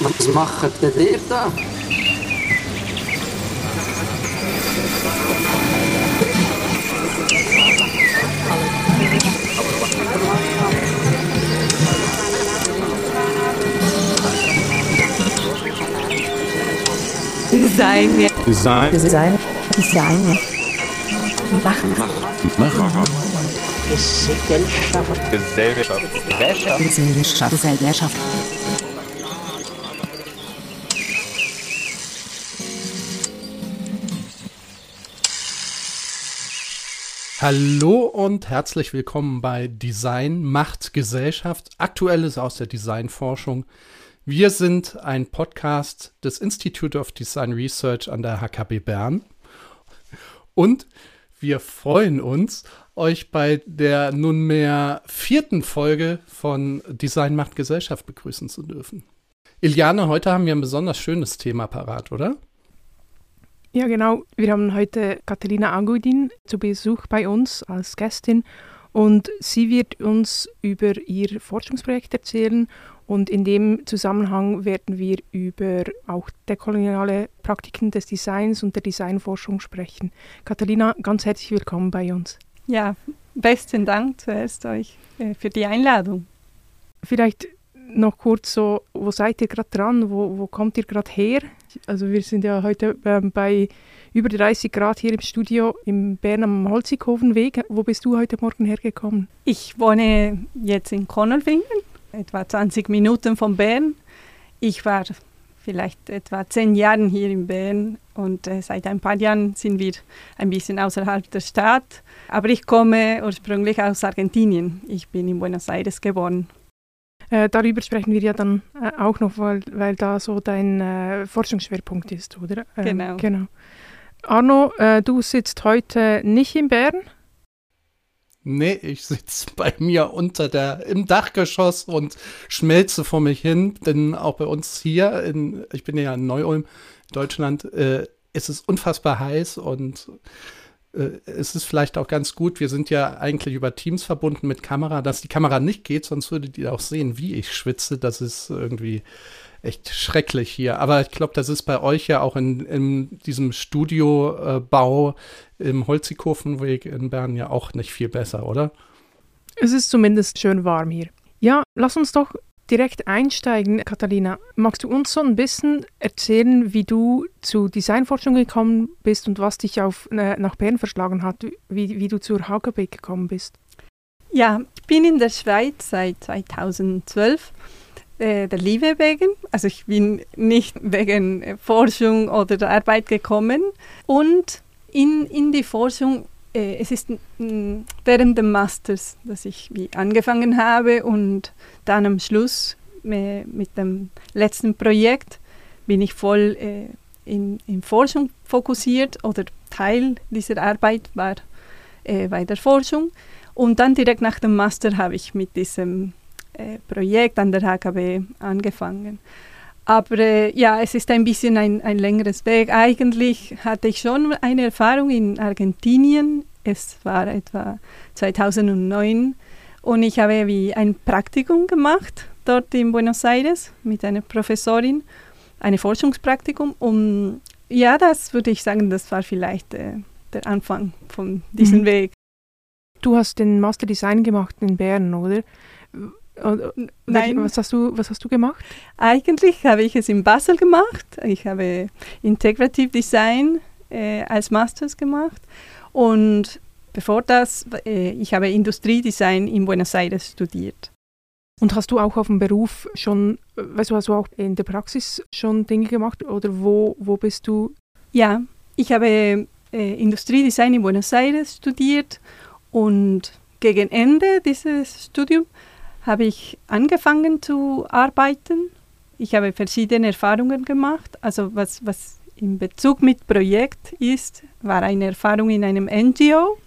Was macht denn ihr da? Design. Design. Design. Design. Machen. Machen. Gesellschaft. Gesellschaft. Gesellschaft. Gesellschaft. Gesellschaft. Hallo und herzlich willkommen bei Design macht Gesellschaft. Aktuelles aus der Designforschung. Wir sind ein Podcast des Institute of Design Research an der HKB Bern. Und wir freuen uns, euch bei der nunmehr vierten Folge von Design macht Gesellschaft begrüßen zu dürfen. Iliane, heute haben wir ein besonders schönes Thema parat, oder? Ja, genau. Wir haben heute Katharina Agudin zu Besuch bei uns als Gästin und sie wird uns über ihr Forschungsprojekt erzählen und in dem Zusammenhang werden wir über auch dekoloniale Praktiken des Designs und der Designforschung sprechen. Katharina, ganz herzlich willkommen bei uns. Ja, besten Dank zuerst euch äh, für die Einladung. Vielleicht noch kurz so, wo seid ihr gerade dran? Wo, wo kommt ihr gerade her? Also wir sind ja heute ähm, bei über 30 Grad hier im Studio im Bern am Holzighofenweg. Wo bist du heute Morgen hergekommen? Ich wohne jetzt in Konnerfingen, etwa 20 Minuten von Bern. Ich war vielleicht etwa zehn Jahre hier in Bern und äh, seit ein paar Jahren sind wir ein bisschen außerhalb der Stadt. Aber ich komme ursprünglich aus Argentinien. Ich bin in Buenos Aires geboren. Äh, darüber sprechen wir ja dann äh, auch noch, weil, weil da so dein äh, Forschungsschwerpunkt ist, oder? Ähm, genau. genau. Arno, äh, du sitzt heute nicht in Bern? Nee, ich sitze bei mir unter der, im Dachgeschoss und schmelze vor mich hin, denn auch bei uns hier, in, ich bin ja in Neu-Ulm, Deutschland, äh, ist es unfassbar heiß und es ist vielleicht auch ganz gut, wir sind ja eigentlich über Teams verbunden mit Kamera, dass die Kamera nicht geht, sonst würdet ihr auch sehen, wie ich schwitze. Das ist irgendwie echt schrecklich hier. Aber ich glaube, das ist bei euch ja auch in, in diesem Studiobau äh, im Holzighofenweg in Bern ja auch nicht viel besser, oder? Es ist zumindest schön warm hier. Ja, lass uns doch direkt einsteigen, Katharina. Magst du uns so ein bisschen erzählen, wie du zu Designforschung gekommen bist und was dich auf, äh, nach Bern verschlagen hat, wie, wie du zur HGB gekommen bist? Ja, ich bin in der Schweiz seit 2012 äh, der Liebe wegen. Also ich bin nicht wegen Forschung oder der Arbeit gekommen. Und in, in die Forschung, äh, es ist während des Masters, dass ich wie angefangen habe und dann am Schluss äh, mit dem letzten Projekt bin ich voll äh, in, in Forschung fokussiert oder Teil dieser Arbeit war äh, bei der Forschung. Und dann direkt nach dem Master habe ich mit diesem äh, Projekt an der HKB angefangen. Aber äh, ja, es ist ein bisschen ein, ein längeres Weg. Eigentlich hatte ich schon eine Erfahrung in Argentinien. Es war etwa 2009 und ich habe wie ein Praktikum gemacht dort in Buenos Aires mit einer Professorin, ein Forschungspraktikum. Und ja, das würde ich sagen, das war vielleicht äh, der Anfang von diesem mhm. Weg. Du hast den Master Design gemacht in Bern, oder? Nein. Was hast, du, was hast du gemacht? Eigentlich habe ich es in Basel gemacht. Ich habe Integrative Design äh, als Masters gemacht. Und bevor das, äh, ich habe Industriedesign in Buenos Aires studiert. Und hast du auch auf dem Beruf schon, weißt du, hast du auch in der Praxis schon Dinge gemacht oder wo, wo bist du? Ja, ich habe äh, Industriedesign in Buenos Aires studiert und gegen Ende dieses Studiums habe ich angefangen zu arbeiten. Ich habe verschiedene Erfahrungen gemacht. Also was, was in Bezug mit Projekt ist, war eine Erfahrung in einem NGO.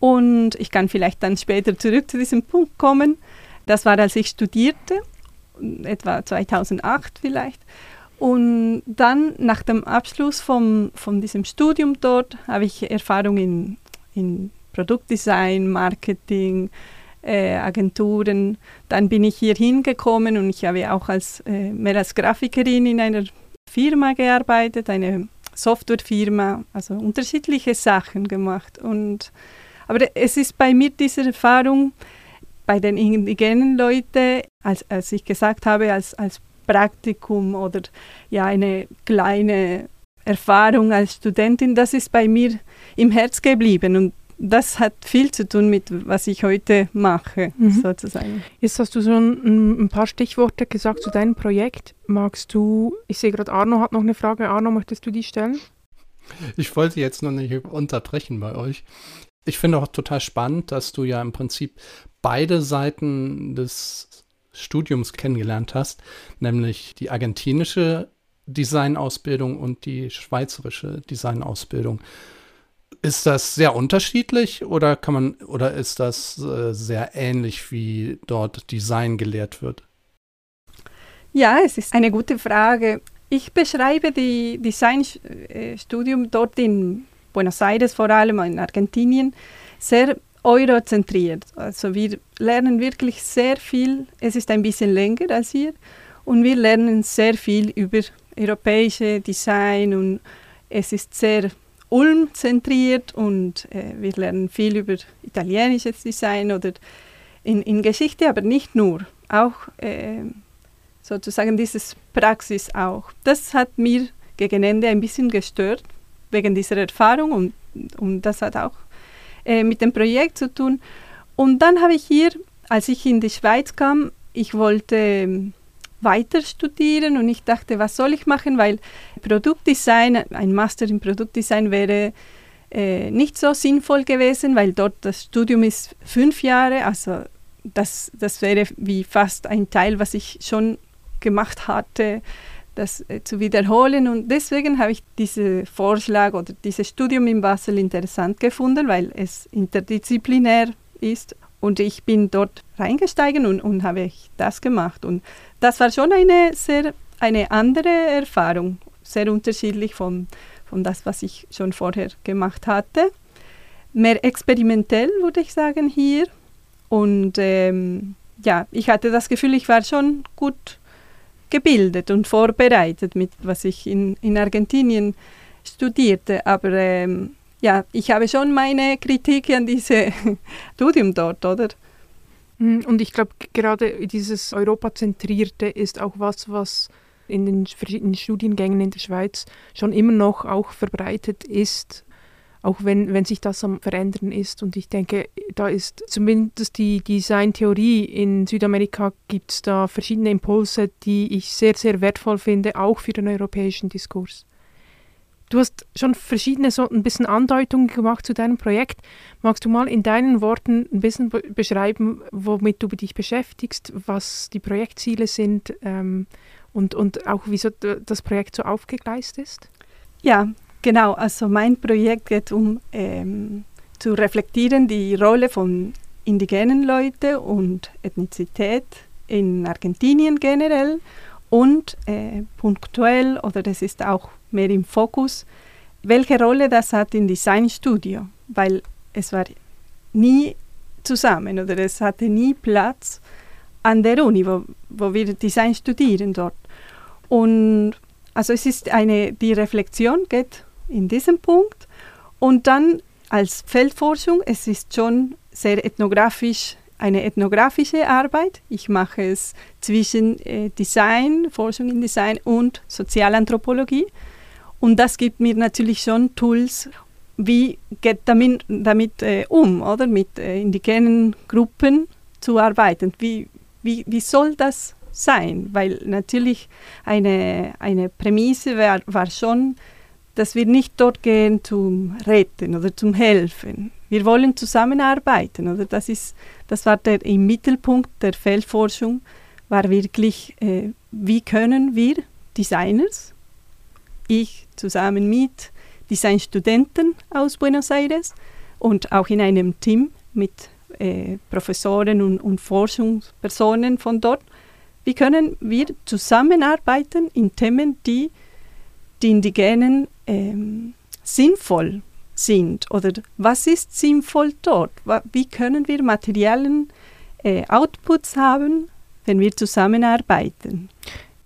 Und ich kann vielleicht dann später zurück zu diesem Punkt kommen. Das war, als ich studierte, etwa 2008 vielleicht. Und dann nach dem Abschluss vom, von diesem Studium dort habe ich Erfahrung in, in Produktdesign, Marketing, äh, Agenturen. Dann bin ich hier hingekommen und ich habe auch als, äh, mehr als Grafikerin in einer Firma gearbeitet, eine Softwarefirma, also unterschiedliche Sachen gemacht. Und, aber es ist bei mir diese Erfahrung bei den indigenen Leuten, als, als ich gesagt habe, als, als Praktikum oder ja eine kleine Erfahrung als Studentin, das ist bei mir im Herz geblieben und das hat viel zu tun mit, was ich heute mache, mhm. sozusagen. Jetzt hast du schon ein paar Stichworte gesagt zu deinem Projekt. Magst du, ich sehe gerade, Arno hat noch eine Frage. Arno, möchtest du die stellen? Ich wollte jetzt noch nicht unterbrechen bei euch. Ich finde auch total spannend, dass du ja im Prinzip beide Seiten des Studiums kennengelernt hast, nämlich die argentinische Designausbildung und die schweizerische Designausbildung. Ist das sehr unterschiedlich oder kann man oder ist das äh, sehr ähnlich, wie dort Design gelehrt wird? Ja, es ist eine gute Frage. Ich beschreibe die Designstudium dort in Buenos Aires, vor allem in Argentinien, sehr eurozentriert. Also wir lernen wirklich sehr viel. Es ist ein bisschen länger als hier und wir lernen sehr viel über europäische Design und es ist sehr Ulm-zentriert und äh, wir lernen viel über italienisches Design oder in, in Geschichte, aber nicht nur, auch äh, sozusagen dieses Praxis auch. Das hat mir gegen Ende ein bisschen gestört, wegen dieser Erfahrung und, und das hat auch äh, mit dem Projekt zu tun. Und dann habe ich hier, als ich in die Schweiz kam, ich wollte ähm, weiter studieren und ich dachte, was soll ich machen, weil Produktdesign, ein Master in Produktdesign wäre äh, nicht so sinnvoll gewesen, weil dort das Studium ist fünf Jahre, also das, das wäre wie fast ein Teil, was ich schon gemacht hatte, das äh, zu wiederholen. Und deswegen habe ich diesen Vorschlag oder dieses Studium in Basel interessant gefunden, weil es interdisziplinär ist. Und ich bin dort reingestiegen und, und habe das gemacht. Und das war schon eine sehr eine andere Erfahrung, sehr unterschiedlich von, von das, was ich schon vorher gemacht hatte. Mehr experimentell, würde ich sagen, hier. Und ähm, ja, ich hatte das Gefühl, ich war schon gut gebildet und vorbereitet mit, was ich in, in Argentinien studierte. Aber ähm, ja, ich habe schon meine Kritik an dieses Studium dort, oder? Mhm, und ich glaube, gerade dieses Europazentrierte ist auch was, was in den verschiedenen Studiengängen in der Schweiz schon immer noch auch verbreitet ist, auch wenn, wenn sich das am Verändern ist. Und ich denke, da ist zumindest die Designtheorie in Südamerika gibt es da verschiedene Impulse, die ich sehr, sehr wertvoll finde, auch für den europäischen Diskurs. Du hast schon verschiedene so ein bisschen Andeutungen gemacht zu deinem Projekt. Magst du mal in deinen Worten ein bisschen be beschreiben, womit du dich beschäftigst, was die Projektziele sind ähm, und, und auch wieso das Projekt so aufgegleist ist? Ja, genau. Also mein Projekt geht um ähm, zu reflektieren die Rolle von indigenen Leuten und Ethnizität in Argentinien generell und äh, punktuell, oder das ist auch mehr im Fokus, welche Rolle das hat im Designstudio, weil es war nie zusammen oder es hatte nie Platz an der Uni, wo, wo wir Design studieren dort. Und also es ist eine, die Reflexion geht in diesem Punkt und dann als Feldforschung, es ist schon sehr ethnografisch eine ethnografische Arbeit. Ich mache es zwischen äh, Design, Forschung in Design und Sozialanthropologie. Und das gibt mir natürlich schon Tools, wie geht damit, damit äh, um, oder mit äh, indigenen Gruppen zu arbeiten. Wie, wie, wie soll das sein? Weil natürlich eine, eine Prämisse war, war schon, dass wir nicht dort gehen zum Retten oder zum Helfen. Wir wollen zusammenarbeiten. Oder? Das, ist, das war der im Mittelpunkt der Feldforschung, war wirklich, äh, wie können wir Designers, ich zusammen mit Designstudenten aus Buenos Aires und auch in einem Team mit äh, Professoren und, und Forschungspersonen von dort, wie können wir zusammenarbeiten in Themen, die die Indigenen ähm, sinnvoll sind oder was ist sinnvoll dort? Wie können wir Materialien äh, Outputs haben, wenn wir zusammenarbeiten.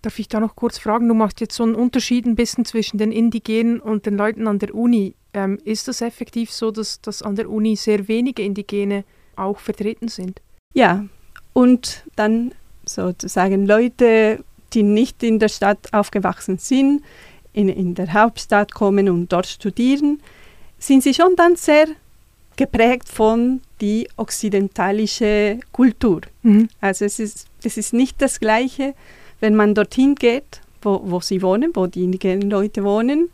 Darf ich da noch kurz fragen? Du machst jetzt so einen Unterschied ein bisschen zwischen den Indigenen und den Leuten an der Uni. Ähm, ist das effektiv so, dass, dass an der Uni sehr wenige Indigene auch vertreten sind? Ja, und dann sozusagen Leute, die nicht in der Stadt aufgewachsen sind, in, in der Hauptstadt kommen und dort studieren, sind sie schon dann sehr geprägt von die okzidentalische Kultur. Mhm. Also es ist, es ist nicht das Gleiche, wenn man dorthin geht, wo, wo sie wohnen, wo die indigenen Leute wohnen.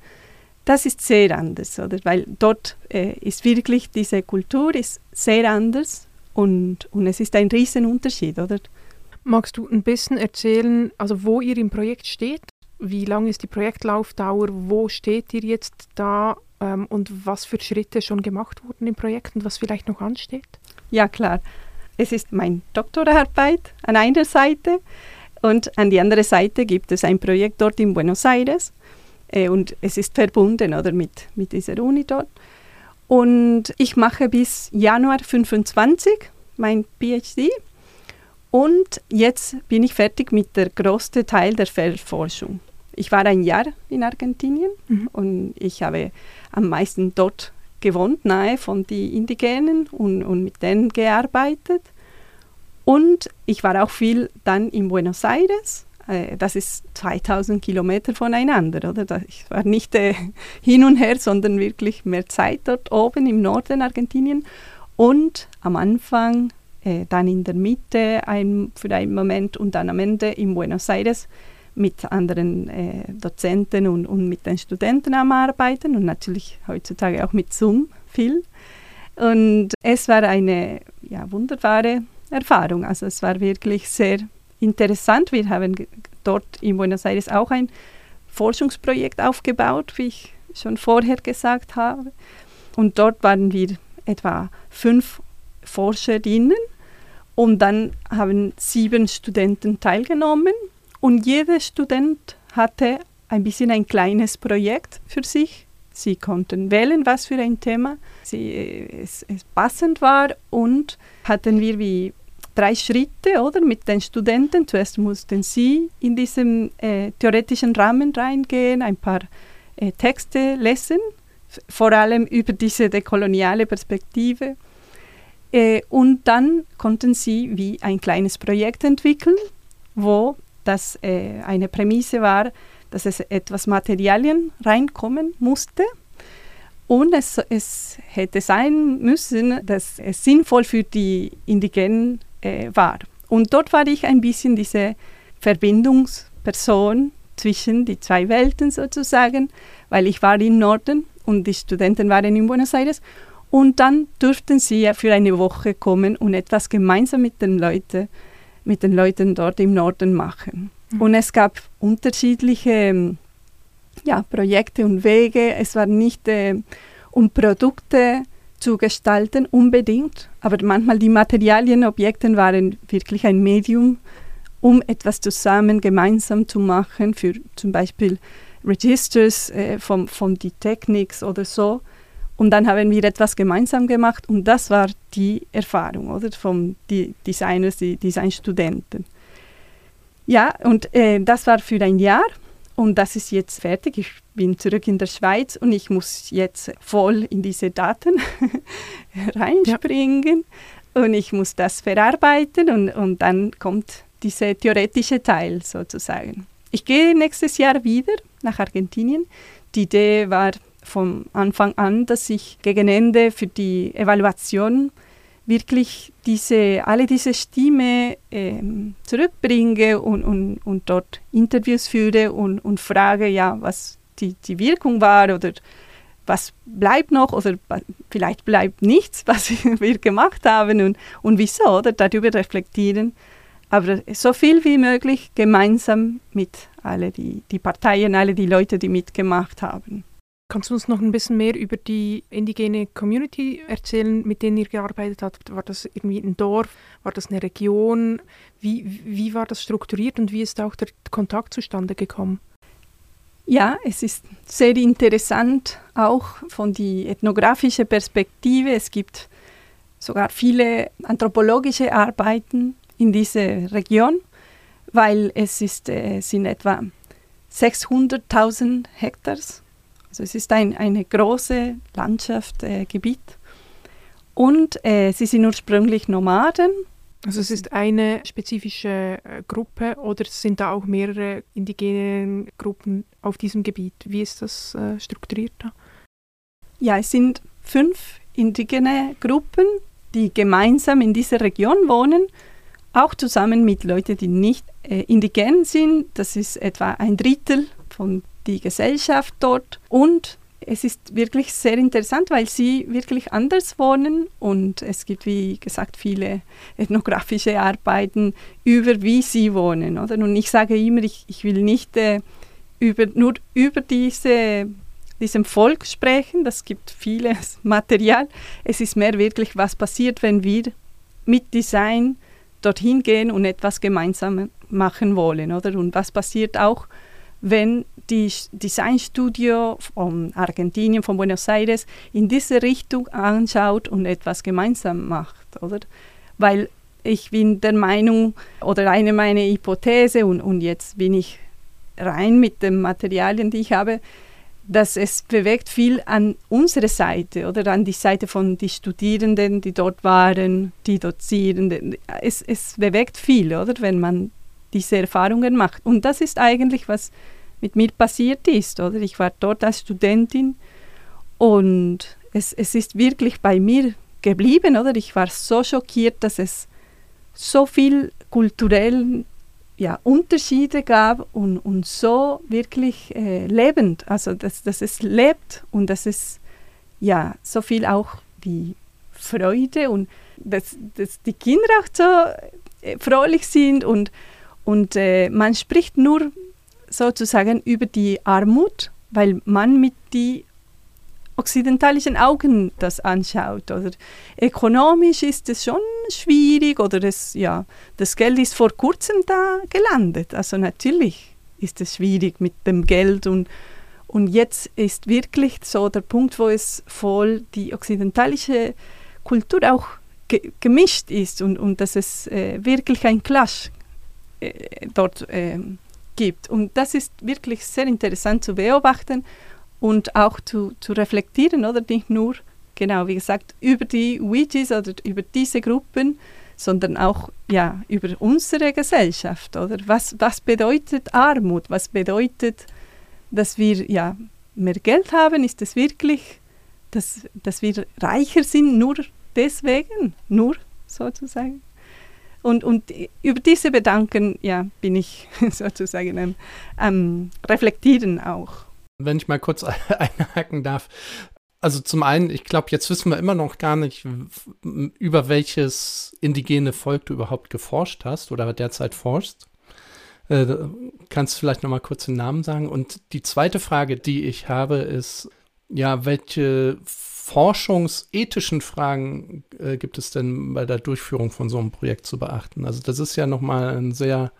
Das ist sehr anders, oder? Weil dort äh, ist wirklich diese Kultur ist sehr anders und, und es ist ein Riesenunterschied, oder? Magst du ein bisschen erzählen, also wo ihr im Projekt steht? Wie lang ist die Projektlaufdauer? Wo steht ihr jetzt da? Ähm, und was für Schritte schon gemacht wurden im Projekt und was vielleicht noch ansteht? Ja, klar. Es ist meine Doktorarbeit an einer Seite und an die andere Seite gibt es ein Projekt dort in Buenos Aires äh, und es ist verbunden oder mit, mit dieser Uni dort. Und ich mache bis Januar 25 mein PhD und jetzt bin ich fertig mit der größten Teil der Feldforschung. Ich war ein Jahr in Argentinien Mhm. und ich habe am meisten dort gewohnt, nahe von den Indigenen und, und mit denen gearbeitet. Und ich war auch viel dann in Buenos Aires. Äh, Das ist 2000 Kilometer voneinander, oder? Ich war nicht äh, hin und her, sondern wirklich mehr Zeit dort oben im Norden Argentinien. Und am Anfang, äh, dann in der Mitte ein, für einen Moment und dann am Ende in Buenos Aires mit anderen äh, Dozenten und, und mit den Studenten am Arbeiten und natürlich heutzutage auch mit Zoom viel. Und es war eine ja, wunderbare Erfahrung. Also es war wirklich sehr interessant. Wir haben dort in Buenos Aires auch ein Forschungsprojekt aufgebaut, wie ich schon vorher gesagt habe. Und dort waren wir etwa fünf Forscherinnen und dann haben sieben Studenten teilgenommen und jeder Student hatte ein bisschen ein kleines Projekt für sich. Sie konnten wählen, was für ein Thema sie, äh, es, es passend war und hatten wir wie drei Schritte oder mit den Studenten. Zuerst mussten sie in diesen äh, theoretischen Rahmen reingehen, ein paar äh, Texte lesen, vor allem über diese dekoloniale Perspektive. Äh, und dann konnten sie wie ein kleines Projekt entwickeln, wo das äh, eine Prämisse war, dass es etwas Materialien reinkommen musste. Und es, es hätte sein müssen, dass es sinnvoll für die Indigenen äh, war. Und dort war ich ein bisschen diese Verbindungsperson zwischen die zwei Welten sozusagen, weil ich war im Norden und die Studenten waren in Buenos Aires. Und dann durften sie ja für eine Woche kommen und etwas gemeinsam mit den Leuten, mit den Leuten dort im Norden machen. Und es gab unterschiedliche ähm, ja, Projekte und Wege. Es war nicht äh, um Produkte zu gestalten unbedingt, aber manchmal die Materialien, Objekte waren wirklich ein Medium, um etwas zusammen, gemeinsam zu machen, für zum Beispiel Registers äh, von, von die Technics oder so. Und dann haben wir etwas gemeinsam gemacht und das war die Erfahrung oder, von die Designers, die Designstudenten. Ja, und äh, das war für ein Jahr und das ist jetzt fertig. Ich bin zurück in der Schweiz und ich muss jetzt voll in diese Daten reinspringen und ich muss das verarbeiten und, und dann kommt dieser theoretische Teil sozusagen. Ich gehe nächstes Jahr wieder nach Argentinien. Die Idee war von Anfang an, dass ich gegen Ende für die Evaluation wirklich diese, alle diese Stimme ähm, zurückbringe und, und, und dort Interviews führe und, und frage, ja, was die, die Wirkung war oder was bleibt noch oder vielleicht bleibt nichts, was wir gemacht haben und, und wieso oder darüber reflektieren. Aber so viel wie möglich gemeinsam mit alle die, die Parteien, alle die Leute, die mitgemacht haben. Kannst du uns noch ein bisschen mehr über die indigene Community erzählen, mit denen ihr gearbeitet habt? War das irgendwie ein Dorf? War das eine Region? Wie, wie war das strukturiert und wie ist auch der Kontakt zustande gekommen? Ja, es ist sehr interessant, auch von der ethnografischen Perspektive. Es gibt sogar viele anthropologische Arbeiten in dieser Region, weil es ist, äh, sind etwa 600.000 Hektar. Also es ist ein eine große Landschaft, äh, Gebiet. Und äh, sie sind ursprünglich Nomaden. Also es ist eine spezifische äh, Gruppe oder sind da auch mehrere indigene Gruppen auf diesem Gebiet? Wie ist das äh, strukturiert da? Ja, es sind fünf indigene Gruppen, die gemeinsam in dieser Region wohnen, auch zusammen mit Leuten, die nicht äh, indigen sind. Das ist etwa ein Drittel von der Gesellschaft dort. Und es ist wirklich sehr interessant, weil sie wirklich anders wohnen und es gibt, wie gesagt, viele ethnografische Arbeiten über, wie sie wohnen. Oder? Und ich sage immer, ich, ich will nicht äh, über, nur über diese, diesem Volk sprechen, das gibt vieles Material. Es ist mehr wirklich, was passiert, wenn wir mit Design dorthin gehen und etwas gemeinsam machen wollen. Oder? Und was passiert auch, wenn die Designstudio von Argentinien, von Buenos Aires, in diese Richtung anschaut und etwas gemeinsam macht, oder? Weil ich bin der Meinung, oder eine meiner Hypothese, und, und jetzt bin ich rein mit den Materialien, die ich habe, dass es bewegt viel an unsere Seite oder an die Seite von den Studierenden, die dort waren, die Dozierenden. Es, es bewegt viel, oder, wenn man diese Erfahrungen macht. Und das ist eigentlich, was mit mir passiert ist. Oder? Ich war dort als Studentin und es, es ist wirklich bei mir geblieben. Oder? Ich war so schockiert, dass es so viel kulturell ja, Unterschiede gab und, und so wirklich äh, lebend, also dass, dass es lebt und dass es ja so viel auch wie Freude und dass, dass die Kinder auch so äh, fröhlich sind und, und äh, man spricht nur sozusagen über die Armut, weil man mit die okzidentalischen Augen das anschaut. Oder ökonomisch ist es schon schwierig oder es, ja, das Geld ist vor kurzem da gelandet. Also natürlich ist es schwierig mit dem Geld und, und jetzt ist wirklich so der Punkt, wo es voll die okzidentalische Kultur auch ge gemischt ist und, und dass es äh, wirklich ein Clash äh, dort äh, gibt. Und das ist wirklich sehr interessant zu beobachten und auch zu, zu reflektieren, oder nicht nur, genau wie gesagt, über die Ouijas oder über diese Gruppen, sondern auch ja, über unsere Gesellschaft. Oder? Was, was bedeutet Armut? Was bedeutet, dass wir ja, mehr Geld haben? Ist es wirklich, dass, dass wir reicher sind nur deswegen? Nur sozusagen? Und, und über diese Gedanken ja, bin ich sozusagen am, am Reflektieren auch. Wenn ich mal kurz einhaken darf. Also zum einen, ich glaube, jetzt wissen wir immer noch gar nicht, über welches indigene Volk du überhaupt geforscht hast oder derzeit forschst. Äh, kannst du vielleicht noch mal kurz den Namen sagen? Und die zweite Frage, die ich habe, ist, ja, welche forschungsethischen Fragen äh, gibt es denn bei der Durchführung von so einem Projekt zu beachten? Also das ist ja nochmal ein sehr,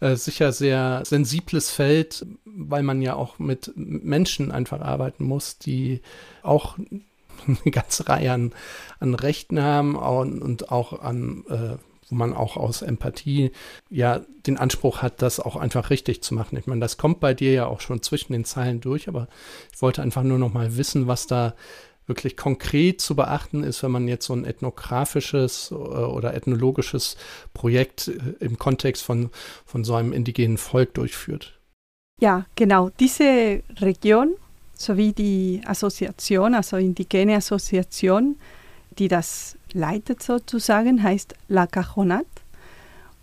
äh, sicher sehr sensibles Feld, weil man ja auch mit Menschen einfach arbeiten muss, die auch eine ganze Reihe an, an Rechten haben und, und auch an äh, wo man auch aus Empathie ja den Anspruch hat, das auch einfach richtig zu machen. Ich meine, das kommt bei dir ja auch schon zwischen den Zeilen durch, aber ich wollte einfach nur noch mal wissen, was da wirklich konkret zu beachten ist, wenn man jetzt so ein ethnografisches äh, oder ethnologisches Projekt äh, im Kontext von, von so einem indigenen Volk durchführt? Ja, genau. Diese Region sowie die Assoziation, also indigene Assoziation, die das leitet sozusagen, heißt La Cajonat.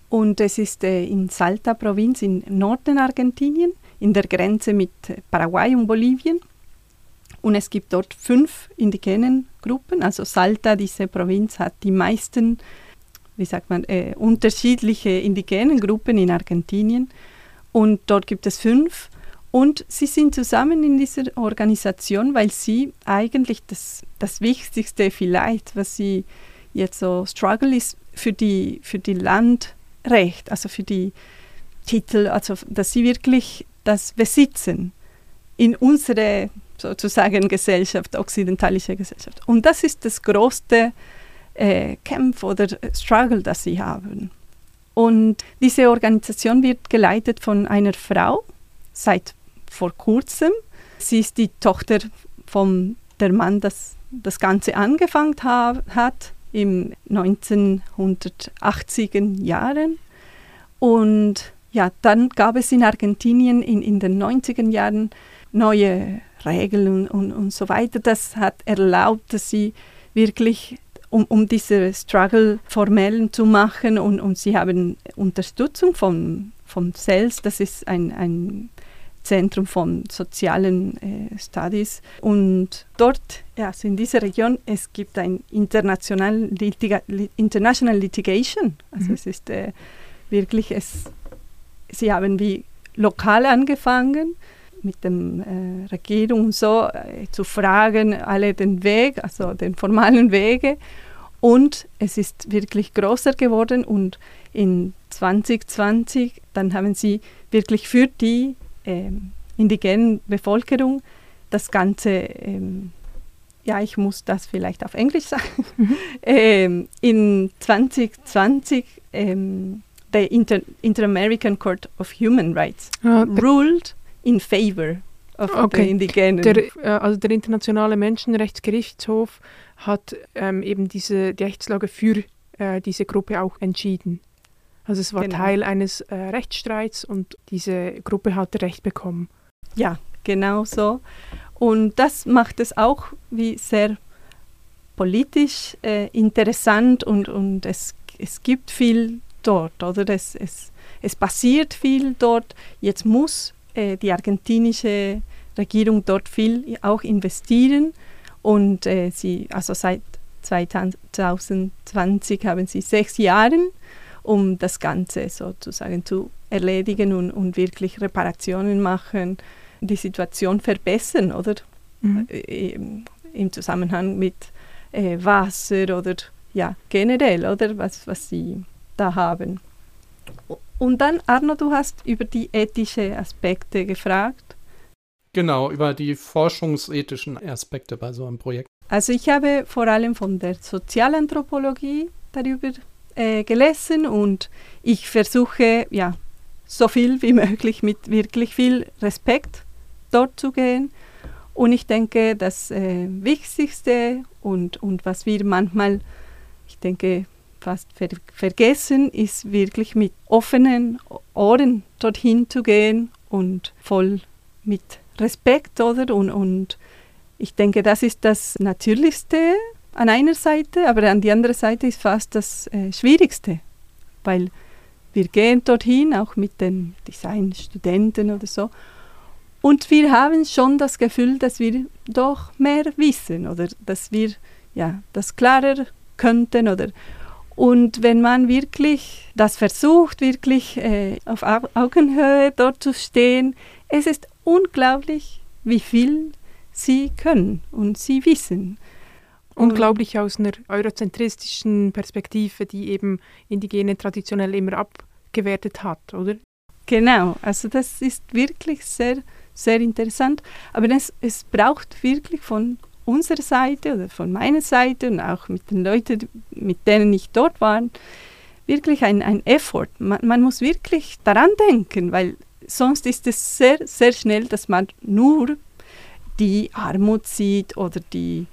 Und es ist äh, in Salta-Provinz in Norden Argentinien, in der Grenze mit Paraguay und Bolivien. Und es gibt dort fünf indigenen Gruppen. Also Salta, diese Provinz, hat die meisten, wie sagt man, äh, unterschiedliche indigenen Gruppen in Argentinien. Und dort gibt es fünf. Und sie sind zusammen in dieser Organisation, weil sie eigentlich das, das Wichtigste vielleicht, was sie jetzt so struggle, ist für die, für die Landrecht, also für die Titel, also dass sie wirklich das besitzen in unsere sozusagen Gesellschaft, okzidentalische Gesellschaft. Und das ist das größte äh, Kämpfe oder Struggle, das sie haben. Und diese Organisation wird geleitet von einer Frau seit vor kurzem. Sie ist die Tochter von der Mann, das das Ganze angefangen ha hat im 1980er Jahren. Und ja, dann gab es in Argentinien in, in den 90er Jahren neue Regeln und, und, und so weiter. Das hat erlaubt, dass sie wirklich um, um diese Struggle formell zu machen und, und sie haben Unterstützung von, von CELS, das ist ein, ein Zentrum von sozialen äh, Studies und dort, ja, also in dieser Region, es gibt ein international, Litiga international Litigation, also mhm. es ist äh, wirklich, es, sie haben wie lokal angefangen, mit der äh, Regierung so äh, zu fragen, alle den Weg, also den formalen Wege. Und es ist wirklich größer geworden und in 2020, dann haben sie wirklich für die ähm, indigenen Bevölkerung das Ganze, ähm, ja, ich muss das vielleicht auf Englisch sagen, mhm. ähm, in 2020 ähm, the Inter Inter-American Court of Human Rights ah, ruled in favor of okay. the Indigenen. Der, äh, also der Internationale Menschenrechtsgerichtshof hat ähm, eben diese die Rechtslage für äh, diese Gruppe auch entschieden. Also es war genau. Teil eines äh, Rechtsstreits und diese Gruppe hatte Recht bekommen. Ja, genau so. Und das macht es auch wie sehr politisch äh, interessant und, und es, es gibt viel dort, oder? Es, es, es passiert viel dort. Jetzt muss äh, die argentinische Regierung dort viel auch investieren und äh, sie, also seit 2020 haben sie sechs Jahre, um das Ganze sozusagen zu erledigen und, und wirklich Reparationen machen, die Situation verbessern, oder? Mhm. Äh, Im, Im, Zusammenhang mit äh, Wasser oder ja, generell, oder? Was, was sie da haben. Und dann, Arno, du hast über die ethischen Aspekte gefragt. Genau, über die forschungsethischen Aspekte bei so einem Projekt. Also ich habe vor allem von der Sozialanthropologie darüber äh, gelesen und ich versuche, ja, so viel wie möglich mit wirklich viel Respekt dort zu gehen. Und ich denke, das äh, Wichtigste und, und was wir manchmal, ich denke, fast ver vergessen, ist wirklich mit offenen Ohren dorthin zu gehen und voll mit Respekt, oder? Und, und ich denke, das ist das Natürlichste an einer Seite, aber an die andere Seite ist fast das äh, Schwierigste, weil wir gehen dorthin, auch mit den Designstudenten oder so, und wir haben schon das Gefühl, dass wir doch mehr wissen oder? Dass wir ja, das klarer könnten oder und wenn man wirklich das versucht, wirklich äh, auf Augenhöhe dort zu stehen, es ist unglaublich, wie viel sie können und sie wissen. Unglaublich aus einer eurozentristischen Perspektive, die eben Indigene traditionell immer abgewertet hat, oder? Genau, also das ist wirklich sehr, sehr interessant. Aber es, es braucht wirklich von unserer Seite oder von meiner Seite und auch mit den Leuten, mit denen ich dort war, wirklich ein, ein Effort. Man, man muss wirklich daran denken, weil sonst ist es sehr, sehr schnell, dass man nur die Armut sieht oder die,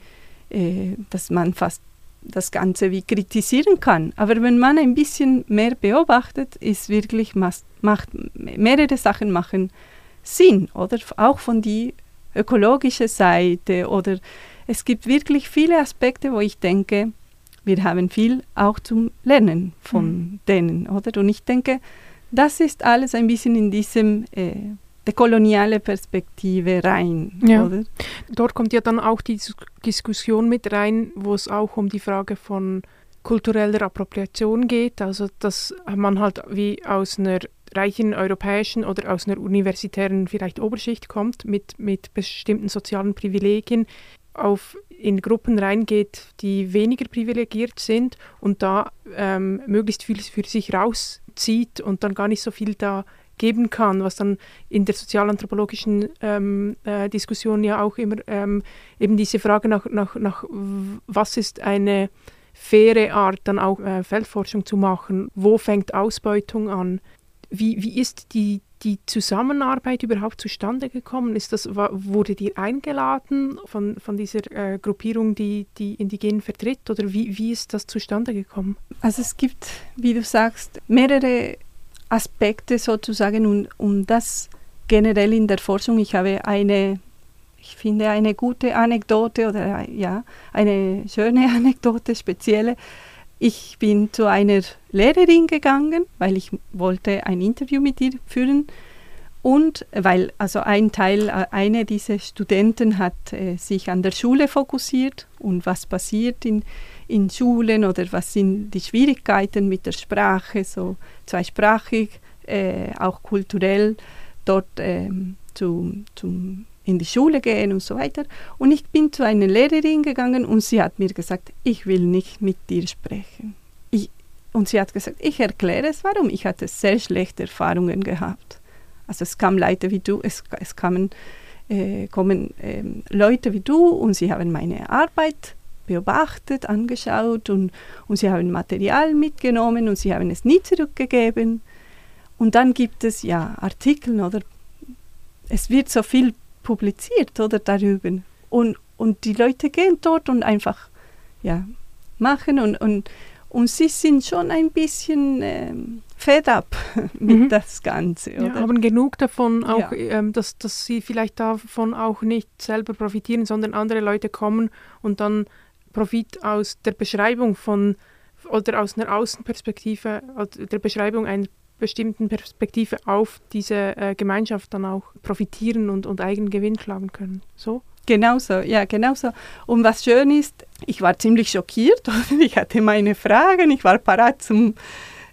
äh, dass man fast das Ganze wie kritisieren kann. Aber wenn man ein bisschen mehr beobachtet, ist wirklich macht mehrere Sachen machen Sinn, oder auch von die ökologische Seite oder es gibt wirklich viele Aspekte, wo ich denke, wir haben viel auch zum Lernen von mhm. denen, oder? Und ich denke, das ist alles ein bisschen in diesem äh, der koloniale Perspektive rein, ja. oder? Dort kommt ja dann auch die Diskussion mit rein, wo es auch um die Frage von kultureller Appropriation geht, also dass man halt wie aus einer reichen europäischen oder aus einer universitären vielleicht Oberschicht kommt mit, mit bestimmten sozialen Privilegien, auf in Gruppen reingeht, die weniger privilegiert sind und da ähm, möglichst viel für sich rauszieht und dann gar nicht so viel da geben kann, was dann in der sozialanthropologischen ähm, äh, Diskussion ja auch immer ähm, eben diese Frage nach, nach, nach was ist eine faire Art, dann auch äh, Feldforschung zu machen? Wo fängt Ausbeutung an? Wie, wie ist die, die Zusammenarbeit überhaupt zustande gekommen? Ist das, wurde ihr eingeladen von, von dieser äh, Gruppierung, die die Indigenen vertritt? Oder wie, wie ist das zustande gekommen? Also es gibt, wie du sagst, mehrere Aspekte sozusagen, um, um das generell in der Forschung. Ich habe eine, ich finde eine gute Anekdote oder ja, eine schöne Anekdote, spezielle. Ich bin zu einer Lehrerin gegangen, weil ich wollte ein Interview mit ihr führen. Und weil also ein Teil, äh, eine dieser Studenten hat äh, sich an der Schule fokussiert und was passiert in, in Schulen oder was sind die Schwierigkeiten mit der Sprache, so zweisprachig, äh, auch kulturell dort ähm, zu, zum, in die Schule gehen und so weiter. Und ich bin zu einer Lehrerin gegangen und sie hat mir gesagt, ich will nicht mit dir sprechen. Ich, und sie hat gesagt, ich erkläre es, warum. Ich hatte sehr schlechte Erfahrungen gehabt. Also es kamen Leute wie du, es, es kamen, äh, kommen äh, Leute wie du und sie haben meine Arbeit beobachtet, angeschaut und, und sie haben Material mitgenommen und sie haben es nie zurückgegeben. Und dann gibt es ja Artikel oder es wird so viel publiziert oder darüber. Und, und die Leute gehen dort und einfach ja, machen und, und, und sie sind schon ein bisschen ähm, fed up mit mhm. das Ganze. Oder? Ja, haben genug davon, auch, ja. ähm, dass, dass sie vielleicht davon auch nicht selber profitieren, sondern andere Leute kommen und dann Profit aus der Beschreibung von oder aus einer Außenperspektive, der Beschreibung einer bestimmten Perspektive auf diese äh, Gemeinschaft dann auch profitieren und, und eigenen Gewinn schlagen können. So? Genau so, ja, genau so. Und was schön ist, ich war ziemlich schockiert, ich hatte meine Fragen, ich war parat zum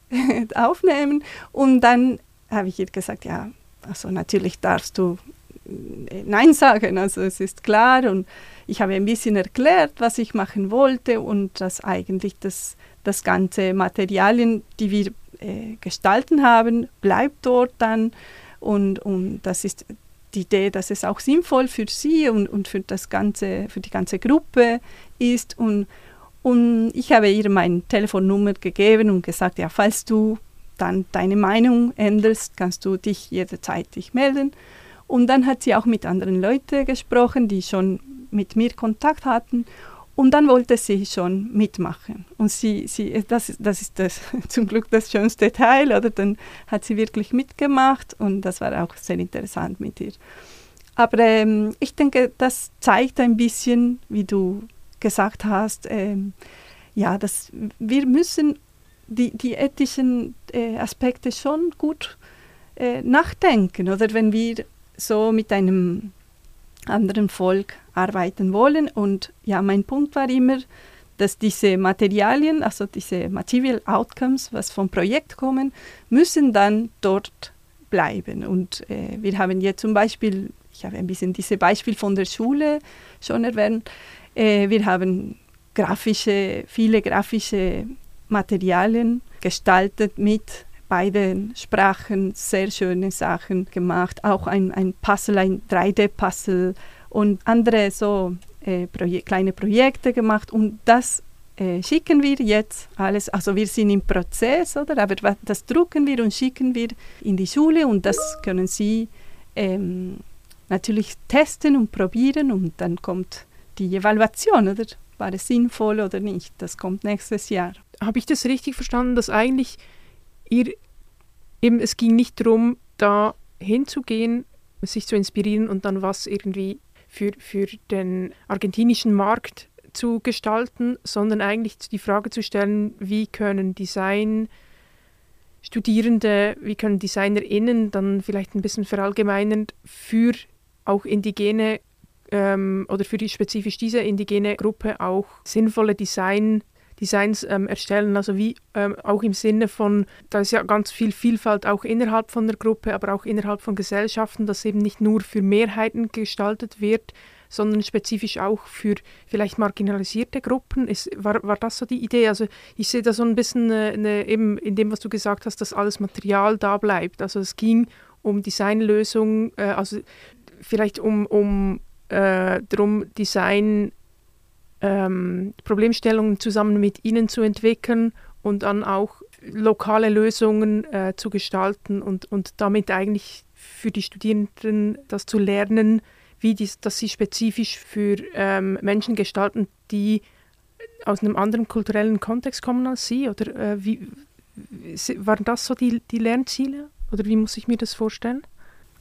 Aufnehmen und dann habe ich ihr gesagt, ja, also natürlich darfst du äh, Nein sagen, also es ist klar und ich habe ein bisschen erklärt, was ich machen wollte und dass eigentlich das, das ganze Materialien, die wir äh, gestalten haben, bleibt dort dann. Und, und das ist die Idee, dass es auch sinnvoll für sie und, und für, das ganze, für die ganze Gruppe ist. Und, und ich habe ihr meine Telefonnummer gegeben und gesagt, ja, falls du dann deine Meinung änderst, kannst du dich jederzeit dich melden. Und dann hat sie auch mit anderen Leuten gesprochen, die schon mit mir Kontakt hatten. Und dann wollte sie schon mitmachen. Und sie, sie, das, das ist das, zum Glück das schönste Teil, oder? Dann hat sie wirklich mitgemacht und das war auch sehr interessant mit ihr. Aber ähm, ich denke, das zeigt ein bisschen, wie du gesagt hast, ähm, ja, dass wir müssen die, die ethischen äh, Aspekte schon gut äh, nachdenken. Oder wenn wir so mit einem anderen Volk arbeiten wollen. Und ja, mein Punkt war immer, dass diese Materialien, also diese Material Outcomes, was vom Projekt kommen, müssen dann dort bleiben. Und äh, wir haben jetzt zum Beispiel, ich habe ein bisschen dieses Beispiel von der Schule schon erwähnt, äh, wir haben grafische, viele grafische Materialien gestaltet mit beiden Sprachen, sehr schöne Sachen gemacht, auch ein, ein Puzzle, ein 3D-Puzzle und andere so äh, Proje kleine Projekte gemacht und das äh, schicken wir jetzt alles, also wir sind im Prozess, oder? Aber das drucken wir und schicken wir in die Schule und das können Sie ähm, natürlich testen und probieren und dann kommt die Evaluation, oder? War es sinnvoll oder nicht? Das kommt nächstes Jahr. Habe ich das richtig verstanden, dass eigentlich ihr eben es ging nicht darum, da hinzugehen, sich zu inspirieren und dann was irgendwie für, für den argentinischen Markt zu gestalten, sondern eigentlich die Frage zu stellen, wie können Design Studierende, wie können DesignerInnen dann vielleicht ein bisschen verallgemeinern für auch indigene ähm, oder für die spezifisch diese indigene Gruppe auch sinnvolle Design Designs ähm, erstellen. Also wie ähm, auch im Sinne von, da ist ja ganz viel Vielfalt auch innerhalb von der Gruppe, aber auch innerhalb von Gesellschaften, dass eben nicht nur für Mehrheiten gestaltet wird, sondern spezifisch auch für vielleicht marginalisierte Gruppen. Ist, war, war das so die Idee? Also ich sehe da so ein bisschen äh, eine, eben in dem, was du gesagt hast, dass alles Material da bleibt. Also es ging um Designlösungen, äh, also vielleicht um, um äh, darum, Design ähm, Problemstellungen zusammen mit ihnen zu entwickeln und dann auch lokale Lösungen äh, zu gestalten und, und damit eigentlich für die Studierenden das zu lernen, wie dies, dass sie spezifisch für ähm, Menschen gestalten, die aus einem anderen kulturellen Kontext kommen als sie? Oder äh, wie, waren das so die, die Lernziele? Oder wie muss ich mir das vorstellen?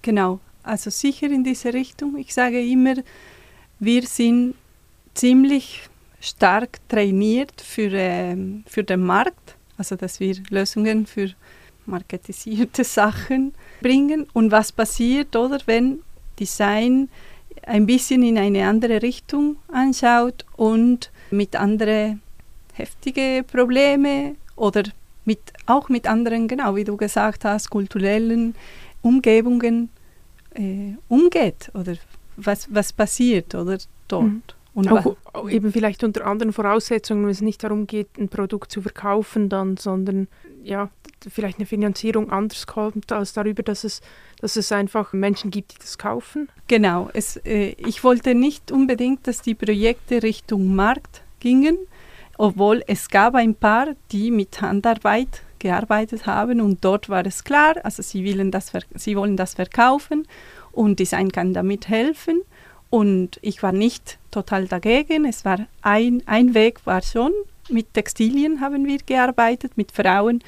Genau, also sicher in diese Richtung. Ich sage immer, wir sind ziemlich stark trainiert für, äh, für den Markt, also dass wir Lösungen für marketisierte Sachen bringen. Und was passiert, oder wenn Design ein bisschen in eine andere Richtung anschaut und mit anderen heftigen Problemen oder mit, auch mit anderen, genau wie du gesagt hast, kulturellen Umgebungen äh, umgeht oder was, was passiert oder dort. Mhm. Und auch, auch eben vielleicht unter anderen Voraussetzungen, wenn es nicht darum geht, ein Produkt zu verkaufen dann, sondern ja, vielleicht eine Finanzierung anders kommt als darüber, dass es, dass es einfach Menschen gibt, die das kaufen? Genau. Es, äh, ich wollte nicht unbedingt, dass die Projekte Richtung Markt gingen, obwohl es gab ein paar, die mit Handarbeit gearbeitet haben und dort war es klar, also sie, wollen das, sie wollen das verkaufen und Design kann damit helfen. Und ich war nicht total dagegen. Es war ein, ein Weg war schon. Mit Textilien haben wir gearbeitet, mit Frauen,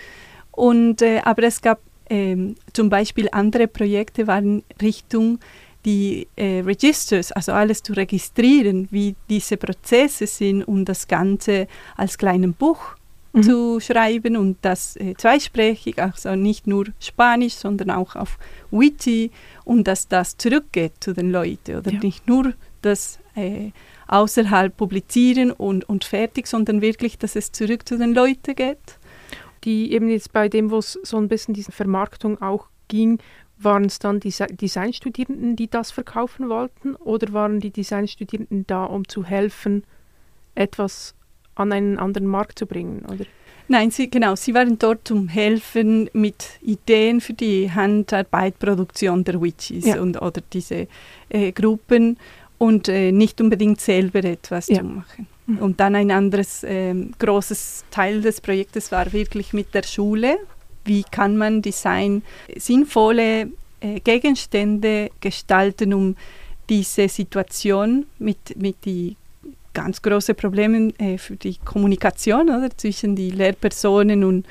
und, äh, aber es gab ähm, zum Beispiel andere Projekte, waren Richtung die äh, Registers, also alles zu registrieren, wie diese Prozesse sind, um das Ganze als kleines Buch mhm. zu schreiben und das äh, zweisprachig, also nicht nur Spanisch, sondern auch auf Wiki und dass das zurückgeht zu den Leuten oder ja. nicht nur das äh, außerhalb publizieren und, und fertig, sondern wirklich, dass es zurück zu den Leuten geht die eben jetzt bei dem, wo es so ein bisschen diese Vermarktung auch ging, waren es dann die Designstudierenden, die das verkaufen wollten oder waren die Designstudierenden da, um zu helfen, etwas an einen anderen Markt zu bringen? Oder? Nein, sie, genau, sie waren dort, um helfen mit Ideen für die Handarbeitproduktion der Witches ja. und, oder diese äh, Gruppen und äh, nicht unbedingt selber etwas ja. zu machen. Mhm. Und dann ein anderes äh, großes Teil des Projektes war wirklich mit der Schule. Wie kann man Design sinnvolle äh, Gegenstände gestalten, um diese Situation mit, mit die ganz großen Problemen äh, für die Kommunikation oder, zwischen die Lehrpersonen und,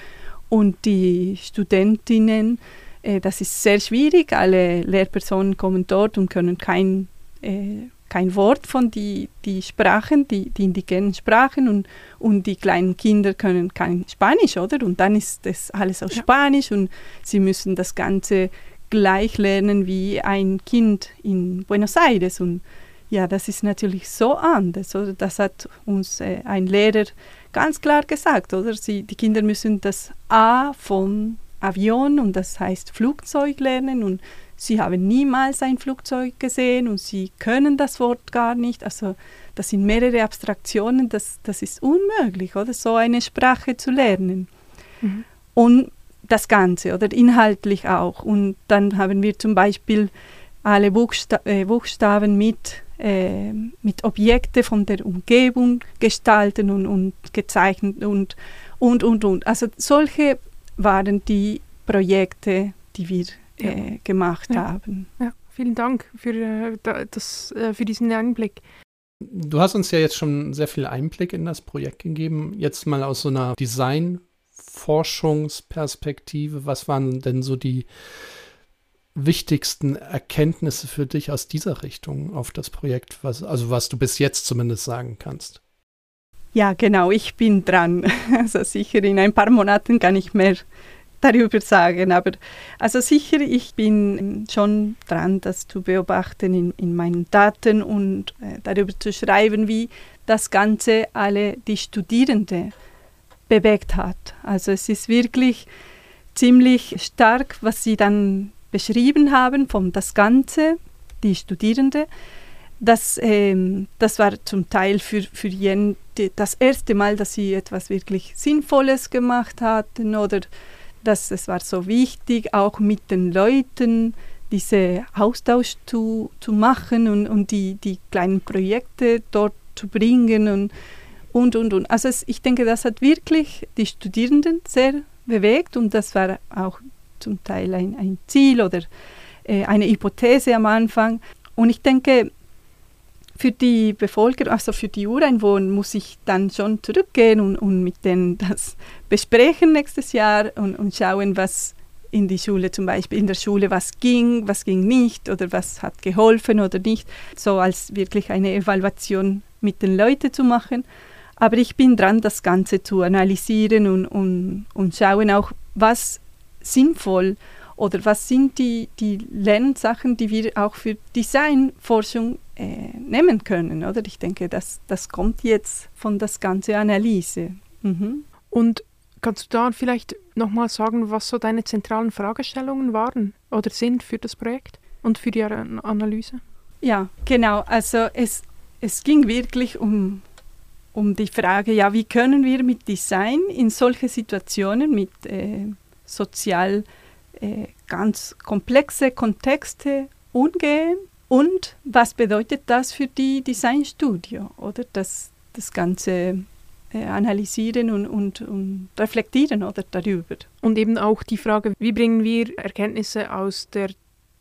und die Studentinnen. Äh, das ist sehr schwierig. Alle Lehrpersonen kommen dort und können kein äh, kein Wort von die, die Sprachen, die, die indigenen Sprachen und, und die kleinen Kinder können kein Spanisch, oder? Und dann ist das alles auf ja. Spanisch und sie müssen das Ganze gleich lernen wie ein Kind in Buenos Aires und ja, das ist natürlich so anders. Oder? Das hat uns äh, ein Lehrer ganz klar gesagt. Oder? Sie, die Kinder müssen das A vom Avion und das heißt Flugzeug lernen und sie haben niemals ein Flugzeug gesehen und sie können das Wort gar nicht. Also das sind mehrere Abstraktionen, das, das ist unmöglich, oder so eine Sprache zu lernen. Mhm. Und das Ganze, oder inhaltlich auch. Und dann haben wir zum Beispiel alle Buchsta äh, Buchstaben mit, äh, mit Objekten von der Umgebung gestalten und, und gezeichnet und, und, und, und. Also solche waren die Projekte, die wir ja. äh, gemacht ja. haben. Ja, vielen Dank für, äh, das, äh, für diesen Einblick. Du hast uns ja jetzt schon sehr viel Einblick in das Projekt gegeben. Jetzt mal aus so einer Design-Forschungsperspektive. Was waren denn so die wichtigsten Erkenntnisse für dich aus dieser Richtung auf das Projekt? Was, also was du bis jetzt zumindest sagen kannst. Ja, genau, ich bin dran. Also sicher in ein paar Monaten kann ich mehr darüber sagen. Aber also sicher, ich bin schon dran, das zu beobachten in, in meinen Daten und äh, darüber zu schreiben, wie das Ganze alle die Studierenden bewegt hat. Also es ist wirklich ziemlich stark, was sie dann beschrieben haben von das Ganze, die Studierenden. Das, ähm, das war zum Teil für, für jen, das erste Mal, dass sie etwas wirklich Sinnvolles gemacht hatten oder dass es war so wichtig, auch mit den Leuten diese Austausch zu, zu machen und, und die, die kleinen Projekte dort zu bringen und und, und, und. Also es, ich denke, das hat wirklich die Studierenden sehr bewegt und das war auch zum Teil ein, ein Ziel oder äh, eine Hypothese am Anfang. Und ich denke, für die Bevölkerung, also für die Ureinwohner, muss ich dann schon zurückgehen und, und mit denen das besprechen nächstes Jahr und, und schauen, was in die Schule zum Beispiel, in der Schule, was ging, was ging nicht oder was hat geholfen oder nicht, so als wirklich eine Evaluation mit den Leuten zu machen. Aber ich bin dran, das Ganze zu analysieren und, und, und schauen auch, was sinnvoll oder was sind die, die Lernsachen, die wir auch für Designforschung äh, nehmen können. Oder? Ich denke, das, das kommt jetzt von das ganze Analyse. Mhm. Und kannst du da vielleicht nochmal sagen, was so deine zentralen Fragestellungen waren oder sind für das Projekt und für die Analyse? Ja, genau. Also es, es ging wirklich um um die Frage, ja, wie können wir mit Design in solche Situationen, mit äh, sozial äh, ganz komplexe Kontexte umgehen und was bedeutet das für die Designstudio oder das, das Ganze äh, analysieren und, und, und reflektieren oder darüber. Und eben auch die Frage, wie bringen wir Erkenntnisse aus der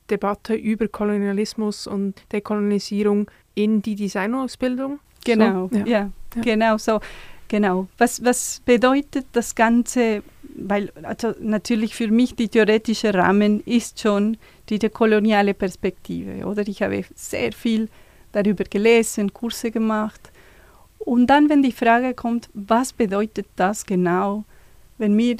Debatte über Kolonialismus und Dekolonisierung in die Designausbildung? Genau, so, ja. ja. Ja. Genau so. Genau. Was, was bedeutet das Ganze? Weil also natürlich für mich die theoretische Rahmen ist schon die koloniale Perspektive, oder? Ich habe sehr viel darüber gelesen, Kurse gemacht. Und dann, wenn die Frage kommt, was bedeutet das genau, wenn wir,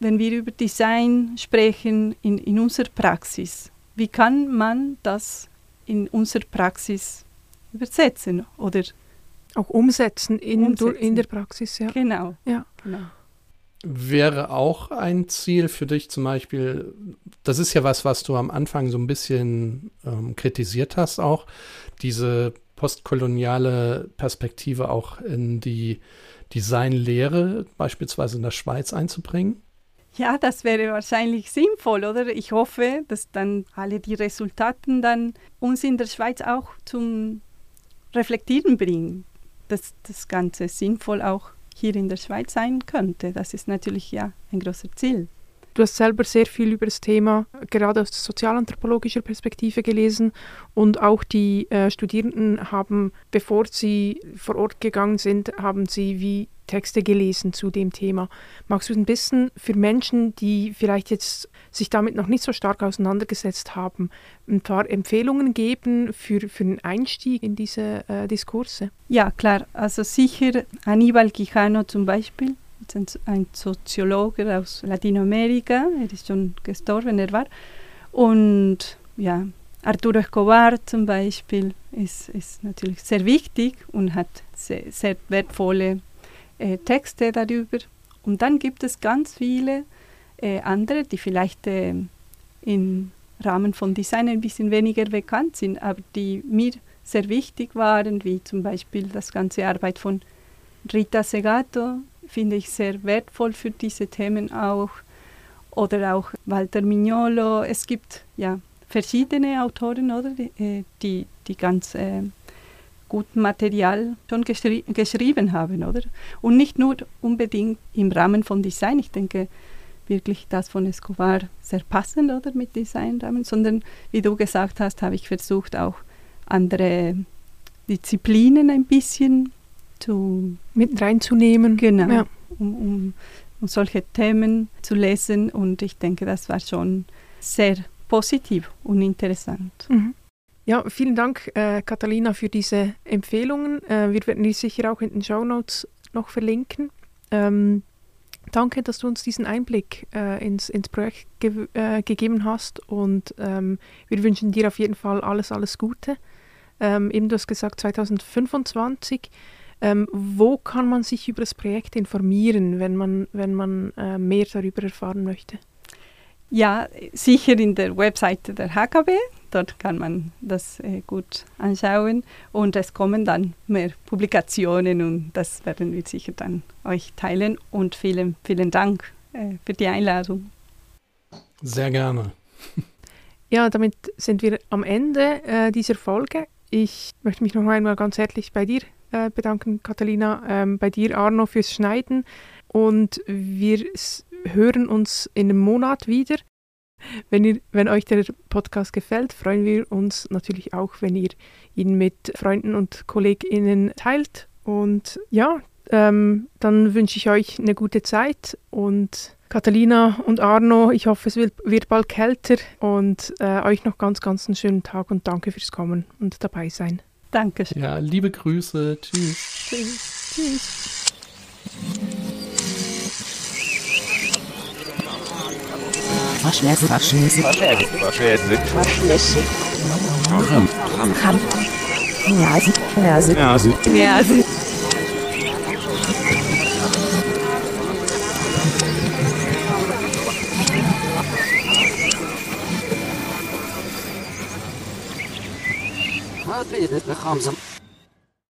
wenn wir über Design sprechen in, in unserer Praxis, wie kann man das in unserer Praxis übersetzen oder auch umsetzen in, umsetzen. in der Praxis, ja. Genau. Ja. genau. Wäre auch ein Ziel für dich zum Beispiel, das ist ja was, was du am Anfang so ein bisschen ähm, kritisiert hast, auch diese postkoloniale Perspektive auch in die Designlehre, beispielsweise in der Schweiz, einzubringen? Ja, das wäre wahrscheinlich sinnvoll, oder? Ich hoffe, dass dann alle die Resultaten dann uns in der Schweiz auch zum Reflektieren bringen dass das Ganze sinnvoll auch hier in der Schweiz sein könnte. Das ist natürlich ja ein großes Ziel. Du hast selber sehr viel über das Thema gerade aus sozialanthropologischer Perspektive gelesen und auch die äh, Studierenden haben, bevor sie vor Ort gegangen sind, haben sie wie Texte gelesen zu dem Thema. Magst du ein bisschen für Menschen, die vielleicht jetzt sich damit noch nicht so stark auseinandergesetzt haben, ein paar Empfehlungen geben für, für einen Einstieg in diese äh, Diskurse? Ja, klar. Also sicher Aníbal Quijano zum Beispiel, ein Soziologe aus Lateinamerika, er ist schon gestorben, er war. Und ja, Arturo Escobar zum Beispiel ist, ist natürlich sehr wichtig und hat sehr, sehr wertvolle äh, Texte darüber. Und dann gibt es ganz viele äh, andere, die vielleicht äh, im Rahmen von Design ein bisschen weniger bekannt sind, aber die mir sehr wichtig waren, wie zum Beispiel das ganze Arbeit von Rita Segato, finde ich sehr wertvoll für diese Themen auch. Oder auch Walter Mignolo. Es gibt ja verschiedene Autoren, oder, die, äh, die, ganz äh, gut Material schon geschri geschrieben haben, oder? Und nicht nur unbedingt im Rahmen von Design. Ich denke wirklich das von Escobar sehr passend, oder, mit Designrahmen, sondern wie du gesagt hast, habe ich versucht auch andere Disziplinen ein bisschen zu mit reinzunehmen. Genau, ja. um, um, um solche Themen zu lesen und ich denke, das war schon sehr positiv und interessant. Mhm. Ja, vielen Dank, äh, Catalina, für diese Empfehlungen. Äh, wir werden die sicher auch in den Show Notes noch verlinken. Ähm, danke, dass du uns diesen Einblick äh, ins, ins Projekt ge äh, gegeben hast und ähm, wir wünschen dir auf jeden Fall alles, alles Gute. Ähm, eben du hast gesagt 2025. Ähm, wo kann man sich über das Projekt informieren, wenn man, wenn man äh, mehr darüber erfahren möchte? Ja, sicher in der Webseite der HKB. Dort kann man das äh, gut anschauen und es kommen dann mehr Publikationen und das werden wir sicher dann euch teilen. Und vielen, vielen Dank äh, für die Einladung. Sehr gerne. Ja, damit sind wir am Ende äh, dieser Folge. Ich möchte mich noch einmal ganz herzlich bei dir äh, bedanken, Catalina, ähm, bei dir, Arno, fürs Schneiden. Und wir hören uns in einem Monat wieder. Wenn, ihr, wenn euch der Podcast gefällt, freuen wir uns natürlich auch, wenn ihr ihn mit Freunden und KollegInnen teilt. Und ja, ähm, dann wünsche ich euch eine gute Zeit und Catalina und Arno, ich hoffe, es wird, bald kälter und äh, euch noch ganz, ganz einen schönen Tag und danke fürs Kommen und dabei sein. Danke. Ja, liebe Grüße. Tschüss. Tschüss. Tschüss. Verschlüsse, Verschlüsse, Verschwäse. Verschwäse. Verschlüsse. Ram. Nase, Nase, Nase. Nase. Wat weet